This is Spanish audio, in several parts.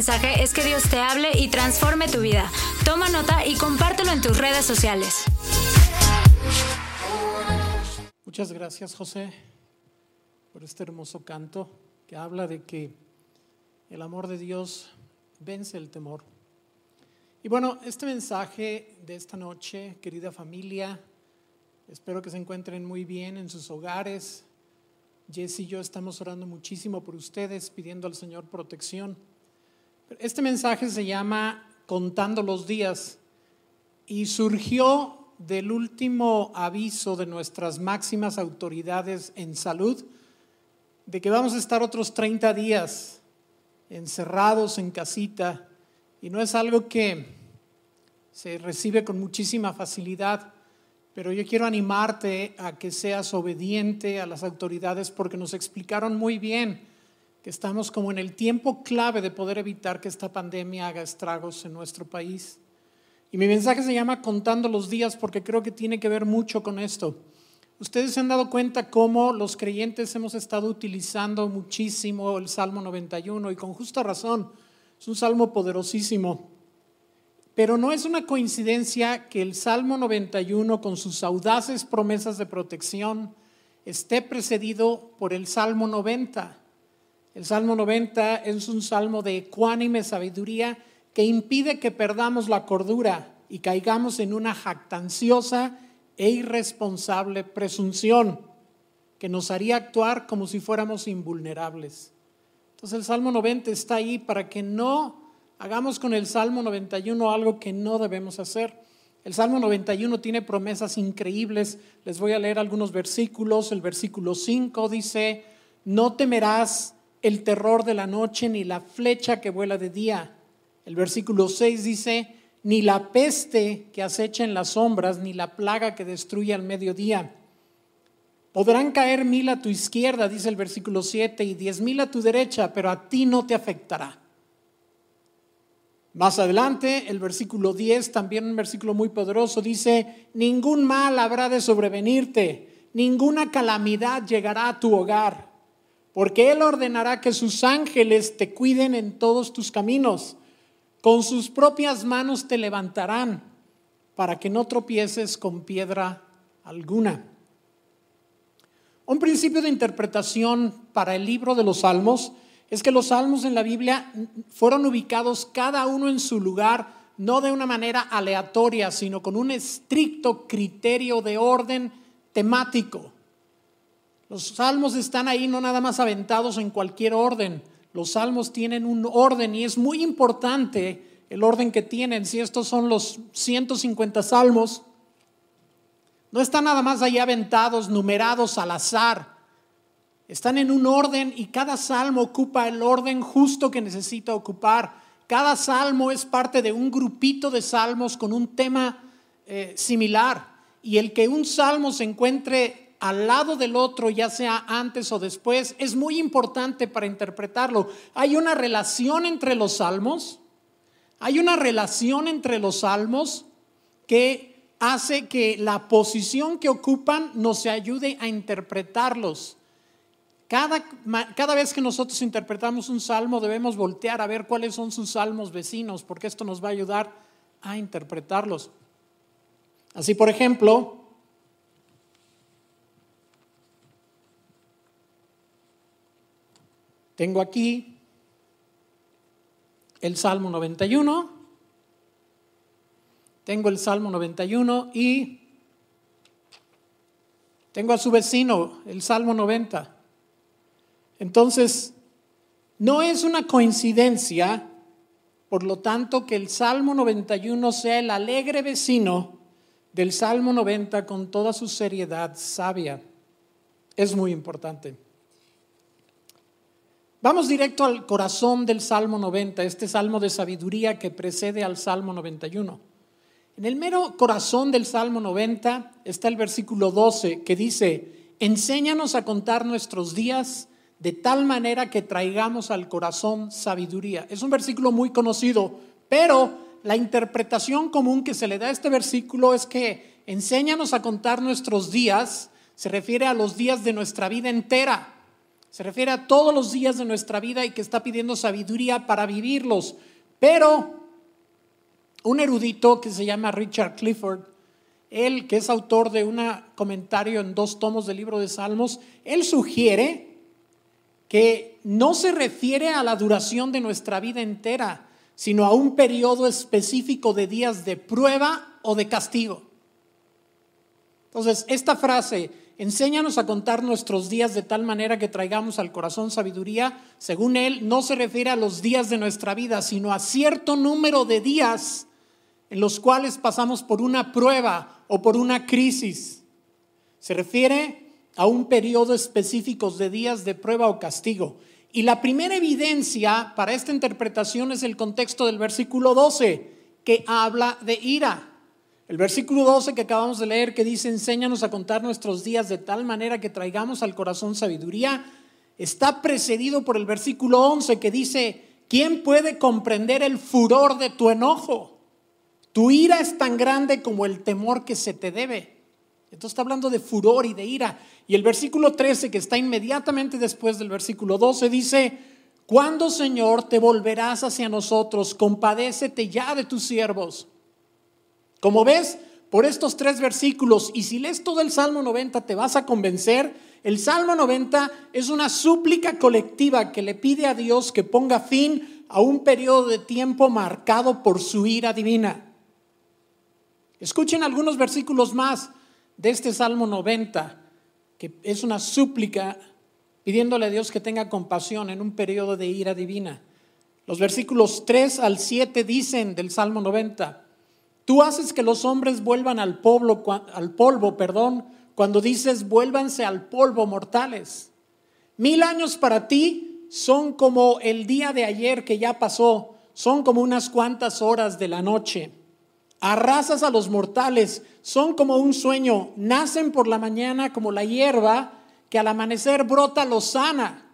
mensaje es que Dios te hable y transforme tu vida. Toma nota y compártelo en tus redes sociales. Muchas gracias José por este hermoso canto que habla de que el amor de Dios vence el temor. Y bueno, este mensaje de esta noche, querida familia, espero que se encuentren muy bien en sus hogares. Jess y yo estamos orando muchísimo por ustedes, pidiendo al Señor protección. Este mensaje se llama Contando los días y surgió del último aviso de nuestras máximas autoridades en salud de que vamos a estar otros 30 días encerrados en casita y no es algo que se recibe con muchísima facilidad, pero yo quiero animarte a que seas obediente a las autoridades porque nos explicaron muy bien que estamos como en el tiempo clave de poder evitar que esta pandemia haga estragos en nuestro país. Y mi mensaje se llama Contando los días porque creo que tiene que ver mucho con esto. Ustedes se han dado cuenta cómo los creyentes hemos estado utilizando muchísimo el Salmo 91 y con justa razón. Es un salmo poderosísimo. Pero no es una coincidencia que el Salmo 91 con sus audaces promesas de protección esté precedido por el Salmo 90. El Salmo 90 es un salmo de ecuánime sabiduría que impide que perdamos la cordura y caigamos en una jactanciosa e irresponsable presunción que nos haría actuar como si fuéramos invulnerables. Entonces el Salmo 90 está ahí para que no hagamos con el Salmo 91 algo que no debemos hacer. El Salmo 91 tiene promesas increíbles. Les voy a leer algunos versículos. El versículo 5 dice, no temerás el terror de la noche, ni la flecha que vuela de día. El versículo 6 dice, ni la peste que acecha en las sombras, ni la plaga que destruye al mediodía. Podrán caer mil a tu izquierda, dice el versículo 7, y diez mil a tu derecha, pero a ti no te afectará. Más adelante, el versículo 10, también un versículo muy poderoso, dice, ningún mal habrá de sobrevenirte, ninguna calamidad llegará a tu hogar porque Él ordenará que sus ángeles te cuiden en todos tus caminos. Con sus propias manos te levantarán para que no tropieces con piedra alguna. Un principio de interpretación para el libro de los Salmos es que los salmos en la Biblia fueron ubicados cada uno en su lugar, no de una manera aleatoria, sino con un estricto criterio de orden temático. Los salmos están ahí no nada más aventados en cualquier orden. Los salmos tienen un orden y es muy importante el orden que tienen. Si estos son los 150 salmos, no están nada más ahí aventados, numerados al azar. Están en un orden y cada salmo ocupa el orden justo que necesita ocupar. Cada salmo es parte de un grupito de salmos con un tema eh, similar. Y el que un salmo se encuentre al lado del otro, ya sea antes o después, es muy importante para interpretarlo. Hay una relación entre los salmos, hay una relación entre los salmos que hace que la posición que ocupan nos ayude a interpretarlos. Cada, cada, vez que nosotros interpretamos un salmo debemos voltear a ver cuáles son sus salmos vecinos, porque esto nos va a ayudar a interpretarlos. Así, por ejemplo, Tengo aquí el Salmo 91, tengo el Salmo 91 y tengo a su vecino el Salmo 90. Entonces, no es una coincidencia, por lo tanto, que el Salmo 91 sea el alegre vecino del Salmo 90 con toda su seriedad sabia. Es muy importante. Vamos directo al corazón del Salmo 90, este salmo de sabiduría que precede al Salmo 91. En el mero corazón del Salmo 90 está el versículo 12 que dice, enséñanos a contar nuestros días de tal manera que traigamos al corazón sabiduría. Es un versículo muy conocido, pero la interpretación común que se le da a este versículo es que enséñanos a contar nuestros días, se refiere a los días de nuestra vida entera Se refiere a todos los días de nuestra vida y que está pidiendo sabiduría para vivirlos. Pero un erudito que se llama Richard Clifford, él que es autor de un comentario en dos tomos del libro de Salmos, él sugiere que no se refiere a la duración de nuestra vida entera, sino a un periodo específico de días de prueba o de castigo. Entonces, esta frase, enséñanos a contar nuestros días de tal manera que traigamos al corazón sabiduría, según él, no se refiere a los días de nuestra vida, sino a cierto número de días en los cuales pasamos por una prueba o por una crisis. Se refiere a un periodo específico de días de prueba o castigo. Y la primera evidencia para esta interpretación es el contexto del versículo 12, que habla de ira. El versículo 12 que acabamos de leer, que dice, enséñanos a contar nuestros días de tal manera que traigamos al corazón sabiduría, está precedido por el versículo 11 que dice, ¿quién puede comprender el furor de tu enojo? Tu ira es tan grande como el temor que se te debe. Entonces está hablando de furor y de ira. Y el versículo 13, que está inmediatamente después del versículo 12, dice, ¿cuándo, Señor, te volverás hacia nosotros? Compadécete ya de tus siervos. Como ves, por estos tres versículos, y si lees todo el Salmo 90 te vas a convencer, el Salmo 90 es una súplica colectiva que le pide a Dios que ponga fin a un periodo de tiempo marcado por su ira divina. Escuchen algunos versículos más de este Salmo 90, que es una súplica pidiéndole a Dios que tenga compasión en un periodo de ira divina. Los versículos 3 al 7 dicen del Salmo 90, tú haces que los hombres vuelvan al polvo, perdón, cuando dices vuélvanse al polvo mortales. Mil años para ti son como el día de ayer que ya pasó, son como unas cuantas horas de la noche. Arrasas a los mortales, son como un sueño, nacen por la mañana como la hierba que al amanecer brota lozana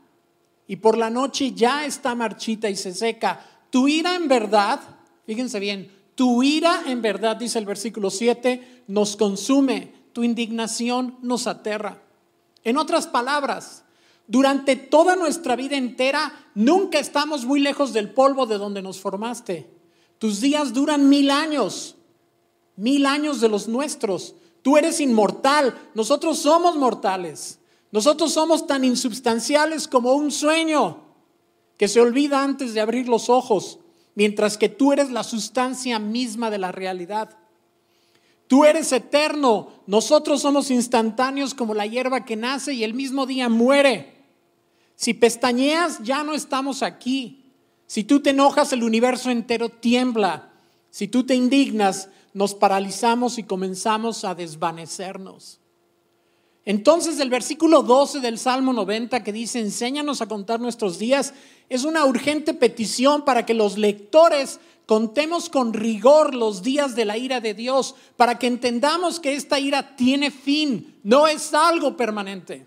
y por la noche ya está marchita y se seca. Tu ira en verdad, fíjense bien, tu ira en verdad, dice el versículo 7, nos consume, tu indignación nos aterra. En otras palabras, durante toda nuestra vida entera, nunca estamos muy lejos del polvo de donde nos formaste. Tus días duran mil años, mil años de los nuestros. Tú eres inmortal, nosotros somos mortales. Nosotros somos tan insubstanciales como un sueño que se olvida antes de abrir los ojos, mientras que tú eres la sustancia misma de la realidad. Tú eres eterno, nosotros somos instantáneos como la hierba que nace y el mismo día muere. Si pestañeas, ya no estamos aquí. Si tú te enojas, el universo entero tiembla. Si tú te indignas, nos paralizamos y comenzamos a desvanecernos. Entonces el versículo 12 del Salmo 90 que dice, enséñanos a contar nuestros días, es una urgente petición para que los lectores contemos con rigor los días de la ira de Dios, para que entendamos que esta ira tiene fin, no es algo permanente.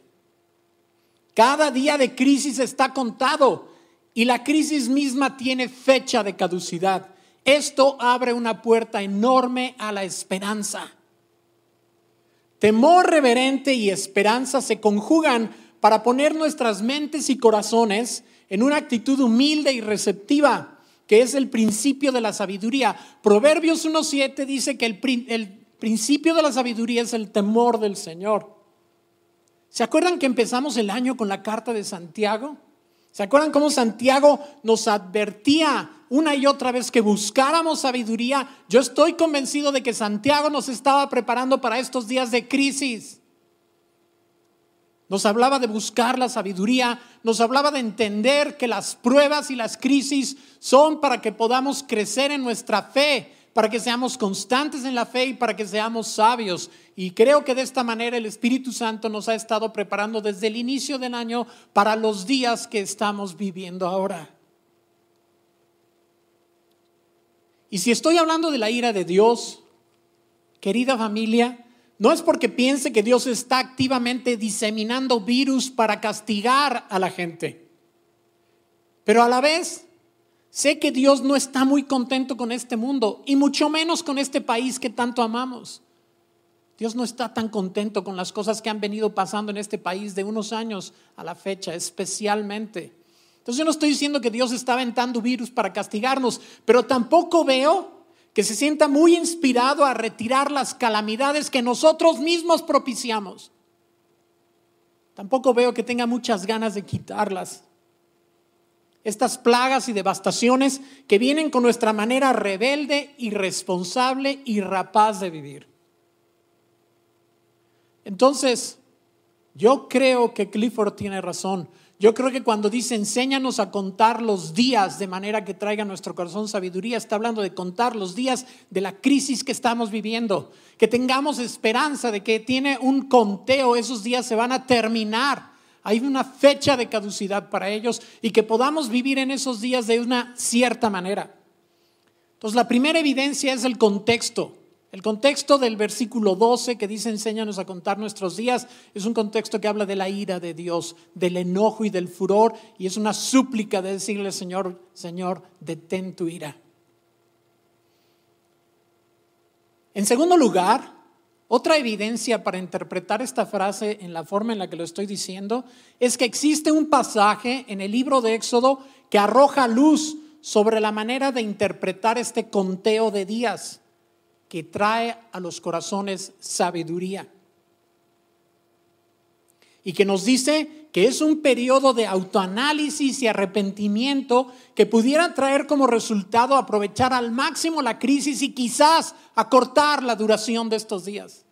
Cada día de crisis está contado y la crisis misma tiene fecha de caducidad. Esto abre una puerta enorme a la esperanza. Temor reverente y esperanza se conjugan para poner nuestras mentes y corazones en una actitud humilde y receptiva, que es el principio de la sabiduría. Proverbios 1.7 dice que el, el, principio de la sabiduría es el temor del Señor. ¿Se acuerdan que empezamos el año con la carta de Santiago? ¿Se acuerdan cómo Santiago nos advertía una y otra vez que buscáramos sabiduría? Yo estoy convencido de que Santiago nos estaba preparando para estos días de crisis. Nos hablaba de buscar la sabiduría, nos hablaba de entender que las pruebas y las crisis son para que podamos crecer en nuestra fe, para que seamos constantes en la fe y para que seamos sabios. Y creo que de esta manera el Espíritu Santo nos ha estado preparando desde el inicio del año para los días que estamos viviendo ahora. Y si estoy hablando de la ira de Dios, querida familia, no es porque piense que Dios está activamente diseminando virus para castigar a la gente, pero a la vez Sé que Dios no está muy contento con este mundo y mucho menos con este país que tanto amamos. Dios no está tan contento con las cosas que han venido pasando en este país de unos años a la fecha, especialmente. Entonces yo no estoy diciendo que Dios está aventando virus para castigarnos, pero tampoco veo que se sienta muy inspirado a retirar las calamidades que nosotros mismos propiciamos. Tampoco veo que tenga muchas ganas de quitarlas. Estas plagas y devastaciones que vienen con nuestra manera rebelde, irresponsable y rapaz de vivir. Entonces, yo creo que Clifford tiene razón. Yo creo que cuando dice enséñanos a contar los días de manera que traiga nuestro corazón sabiduría, está hablando de contar los días de la crisis que estamos viviendo, que tengamos esperanza de que tiene un conteo, esos días se van a terminar. Hay una fecha de caducidad para ellos y que podamos vivir en esos días de una cierta manera. Entonces, la primera evidencia es el contexto. El contexto del versículo 12 que dice enséñanos a contar nuestros días es un contexto que habla de la ira de Dios, del enojo y del furor y es una súplica de decirle Señor, Señor, detén tu ira. En segundo lugar, otra evidencia para interpretar esta frase en la forma en la que lo estoy diciendo es que existe un pasaje en el libro de Éxodo que arroja luz sobre la manera de interpretar este conteo de días que trae a los corazones sabiduría. Y que nos dice que es un periodo de autoanálisis y arrepentimiento que pudiera traer como resultado aprovechar al máximo la crisis y quizás acortar la duración de estos días.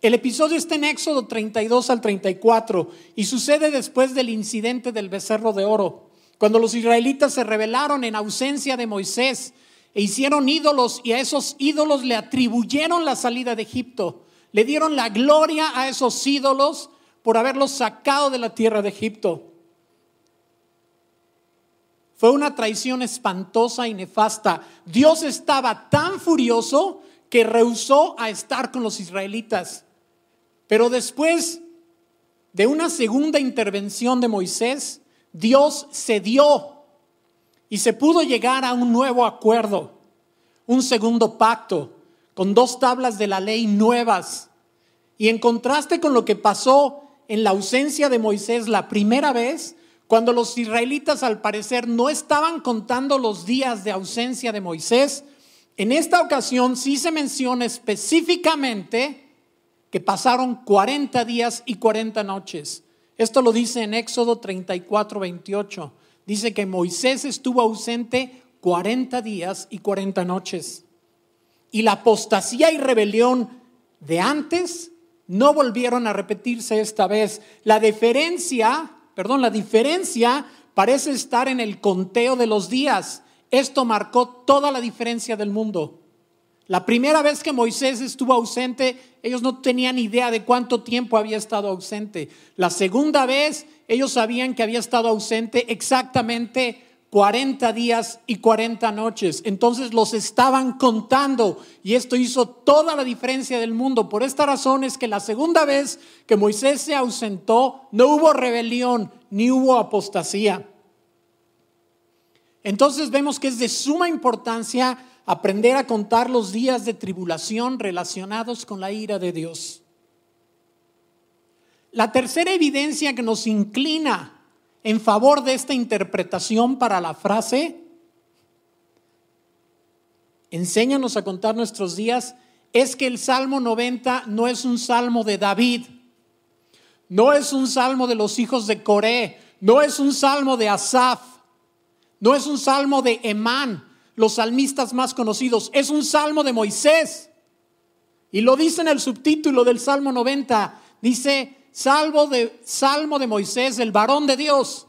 El episodio está en Éxodo 32 al 34 y sucede después del incidente del becerro de oro, cuando los israelitas se rebelaron en ausencia de Moisés e hicieron ídolos y a esos ídolos le atribuyeron la salida de Egipto. Le dieron la gloria a esos ídolos por haberlos sacado de la tierra de Egipto. Fue una traición espantosa y nefasta. Dios estaba tan furioso que rehusó a estar con los israelitas. Pero después de una segunda intervención de Moisés, Dios cedió y se pudo llegar a un nuevo acuerdo, un segundo pacto, con dos tablas de la ley nuevas. Y en contraste con lo que pasó en la ausencia de Moisés la primera vez, cuando los israelitas al parecer no estaban contando los días de ausencia de Moisés, en esta ocasión sí se menciona específicamente que pasaron 40 días y 40 noches. Esto lo dice en Éxodo 34, 28 dice que Moisés estuvo ausente 40 días y 40 noches. Y la apostasía y rebelión de antes no volvieron a repetirse esta vez. La diferencia, perdón, la diferencia parece estar en el conteo de los días. Esto marcó toda la diferencia del mundo. La primera vez que Moisés estuvo ausente, ellos no tenían idea de cuánto tiempo había estado ausente. La segunda vez, ellos sabían que había estado ausente exactamente 40 días y 40 noches. Entonces los estaban contando y esto hizo toda la diferencia del mundo. Por esta razón es que la segunda vez que Moisés se ausentó, no hubo rebelión ni hubo apostasía. Entonces vemos que es de suma importancia aprender a contar los días de tribulación relacionados con la ira de Dios. La tercera evidencia que nos inclina en favor de esta interpretación para la frase, enséñanos a contar nuestros días, es que el Salmo 90 no es un salmo de David, no es un salmo de los hijos de Coré, no es un salmo de Asaf, no es un salmo de Emán, los salmistas más conocidos. Es un salmo de Moisés. Y lo dice en el subtítulo del Salmo 90. Dice, salvo de, Salmo de Moisés, el varón de Dios.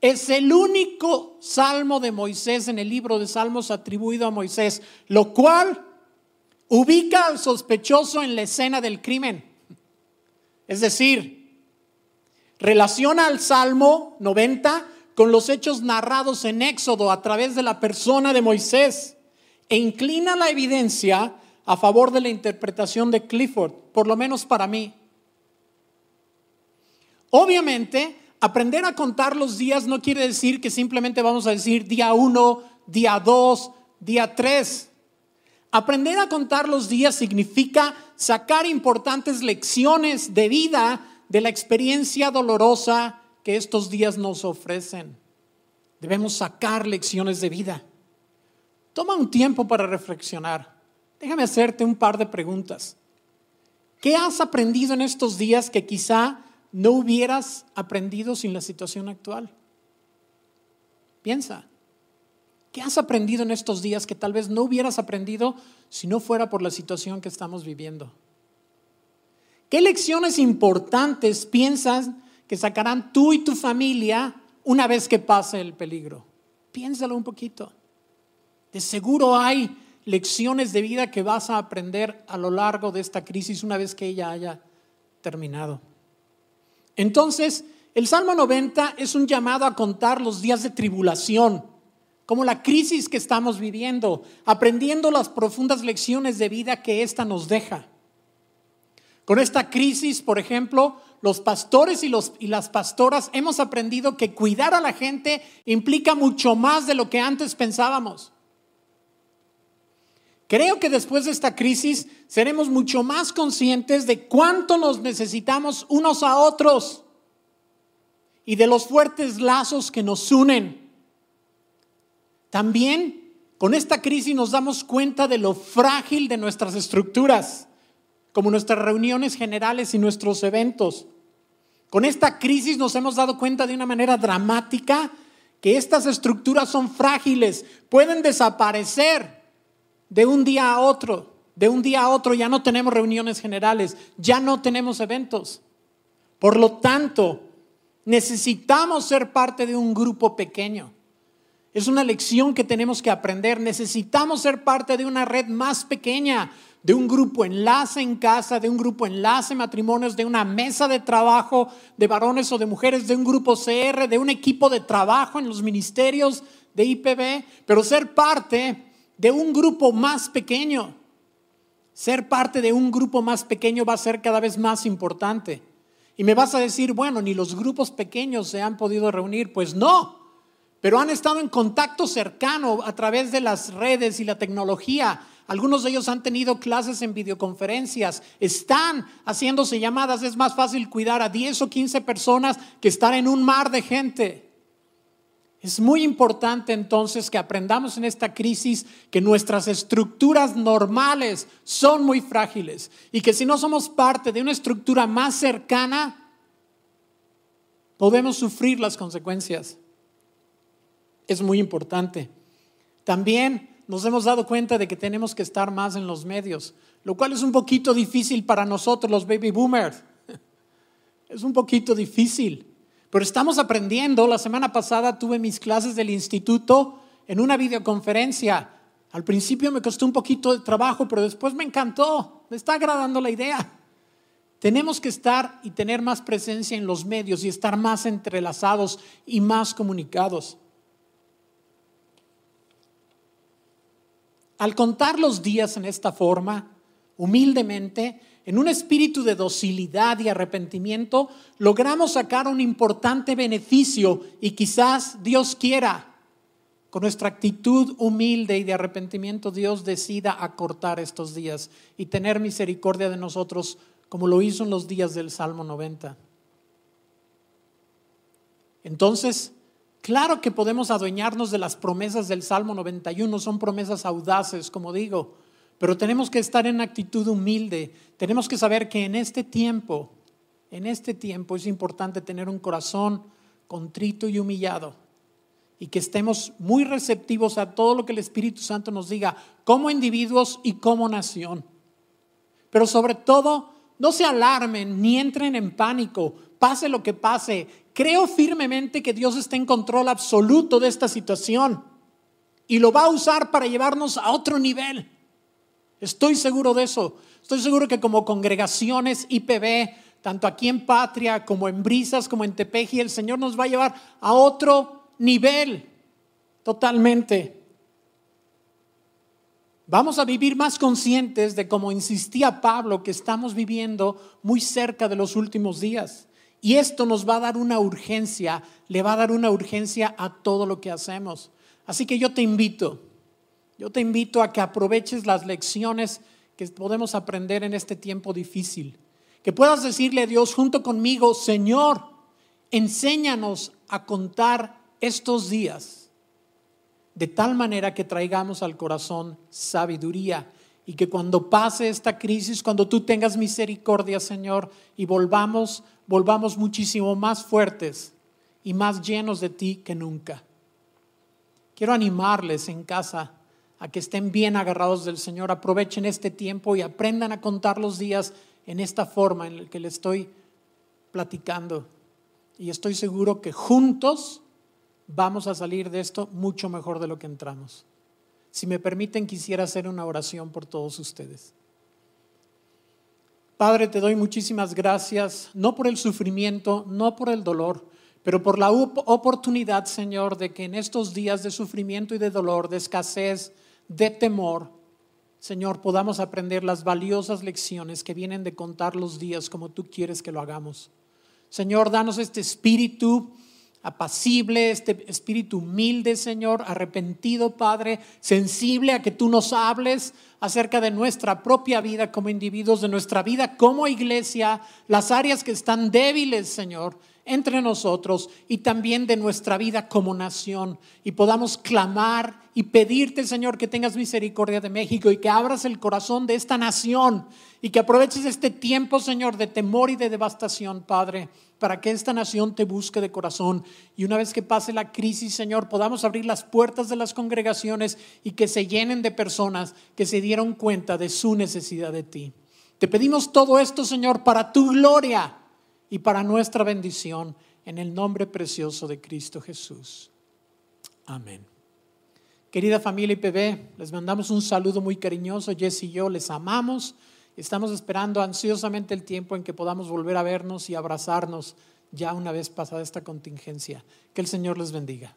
Es el único salmo de Moisés en el libro de Salmos atribuido a Moisés, lo cual ubica al sospechoso en la escena del crimen. Es decir, relaciona al Salmo 90 con los hechos narrados en Éxodo a través de la persona de Moisés e inclina la evidencia a favor de la interpretación de Clifford, por lo menos para mí. Obviamente, aprender a contar los días no quiere decir que simplemente vamos a decir día uno, día dos, día tres. Aprender a contar los días significa sacar importantes lecciones de vida de la experiencia dolorosa que estos días nos ofrecen. Debemos sacar lecciones de vida. Toma un tiempo para reflexionar. Déjame hacerte un par de preguntas. ¿Qué has aprendido en estos días que quizá no hubieras aprendido sin la situación actual? Piensa. ¿Qué has aprendido en estos días que tal vez no hubieras aprendido si no fuera por la situación que estamos viviendo? ¿Qué lecciones importantes piensas que sacarán tú y tu familia una vez que pase el peligro? Piénsalo un poquito. De seguro hay lecciones de vida que vas a aprender a lo largo de esta crisis una vez que ella haya terminado. Entonces, el Salmo 90 es un llamado a contar los días de tribulación, como la crisis que estamos viviendo, aprendiendo las profundas lecciones de vida que ésta nos deja. Con esta crisis, por ejemplo, los pastores y, y las pastoras hemos aprendido que cuidar a la gente implica mucho más de lo que antes pensábamos. Creo que después de esta crisis seremos mucho más conscientes de cuánto nos necesitamos unos a otros y de los fuertes lazos que nos unen. También con esta crisis nos damos cuenta de lo frágil de nuestras estructuras, como nuestras reuniones generales y nuestros eventos. Con esta crisis nos hemos dado cuenta de una manera dramática que estas estructuras son frágiles, pueden desaparecer de un día a otro. De un día a otro ya no tenemos reuniones generales, ya no tenemos eventos. Por lo tanto, necesitamos ser parte de un grupo pequeño. Es una lección que tenemos que aprender. Necesitamos ser parte de una red más pequeña, de un grupo enlace en casa, de un grupo enlace matrimonios, de una mesa de trabajo de varones o de mujeres, de un grupo CR, de un equipo de trabajo en los ministerios de IPB, pero ser parte de un grupo más pequeño. Ser parte de un grupo más pequeño va a ser cada vez más importante. Y me vas a decir, bueno, ni los grupos pequeños se han podido reunir. Pues no, pero han estado en contacto cercano a través de las redes y la tecnología. Algunos de ellos han tenido clases en videoconferencias, están haciéndose llamadas. Es más fácil cuidar a 10 o 15 personas que estar en un mar de gente. Es muy importante entonces que aprendamos en esta crisis que nuestras estructuras normales son muy frágiles y que si no somos parte de una estructura más cercana, podemos sufrir las consecuencias. Es muy importante. También nos hemos dado cuenta de que tenemos que estar más en los medios, lo cual es un poquito difícil para nosotros los baby boomers. Es un poquito difícil. Pero estamos aprendiendo. La semana pasada tuve mis clases del instituto en una videoconferencia. Al principio me costó un poquito de trabajo, pero después me encantó. Me está agradando la idea. Tenemos que estar y tener más presencia en los medios y estar más entrelazados y más comunicados. Al contar los días en esta forma, humildemente, en un espíritu de docilidad y arrepentimiento, logramos sacar un importante beneficio y quizás Dios quiera, con nuestra actitud humilde y de arrepentimiento, Dios decida acortar estos días y tener misericordia de nosotros como lo hizo en los días del Salmo 90. Entonces, claro que podemos adueñarnos de las promesas del Salmo 91, son promesas audaces, como digo, pero tenemos que estar en actitud humilde. Tenemos que saber que en este tiempo, en este tiempo es importante tener un corazón contrito y humillado y que estemos muy receptivos a todo lo que el Espíritu Santo nos diga como individuos y como nación. Pero sobre todo, no se alarmen ni entren en pánico, pase lo que pase. Creo firmemente que Dios está en control absoluto de esta situación y lo va a usar para llevarnos a otro nivel. Estoy seguro de eso. Estoy seguro que como congregaciones IPB, tanto aquí en Patria como en Brisas, como en Tepeji, el Señor nos va a llevar a otro nivel totalmente. Vamos a vivir más conscientes de, como insistía Pablo, que estamos viviendo muy cerca de los últimos días. Y esto nos va a dar una urgencia, le va a dar una urgencia a todo lo que hacemos. Así que yo te invito, Yo te invito a que aproveches las lecciones que podemos aprender en este tiempo difícil. Que puedas decirle a Dios junto conmigo, Señor, enséñanos a contar estos días de tal manera que traigamos al corazón sabiduría y que cuando pase esta crisis, cuando tú tengas misericordia, Señor, y volvamos, volvamos muchísimo más fuertes y más llenos de ti que nunca. Quiero animarles en casa a que estén bien agarrados del Señor, aprovechen este tiempo y aprendan a contar los días en esta forma en la que le estoy platicando. Y estoy seguro que juntos vamos a salir de esto mucho mejor de lo que entramos. Si me permiten, quisiera hacer una oración por todos ustedes. Padre, te doy muchísimas gracias, no por el sufrimiento, no por el dolor, pero por la oportunidad, Señor, de que en estos días de sufrimiento y de dolor, de escasez, de temor, Señor, podamos aprender las valiosas lecciones que vienen de contar los días como tú quieres que lo hagamos. Señor, danos este espíritu apacible, este espíritu humilde, Señor, arrepentido, Padre, sensible a que tú nos hables acerca de nuestra propia vida como individuos, de nuestra vida como iglesia, las áreas que están débiles, Señor, entre nosotros y también de nuestra vida como nación. Y podamos clamar y pedirte, Señor, que tengas misericordia de México y que abras el corazón de esta nación y que aproveches este tiempo, Señor, de temor y de devastación, Padre, para que esta nación te busque de corazón. Y una vez que pase la crisis, Señor, podamos abrir las puertas de las congregaciones y que se llenen de personas que se dieron cuenta de su necesidad de ti. Te pedimos todo esto, Señor, para tu gloria y para nuestra bendición en el nombre precioso de Cristo Jesús. Amén. Querida familia IPB, les mandamos un saludo muy cariñoso. Jess y yo les amamos. Estamos esperando ansiosamente el tiempo en que podamos volver a vernos y abrazarnos ya una vez pasada esta contingencia. Que el Señor les bendiga.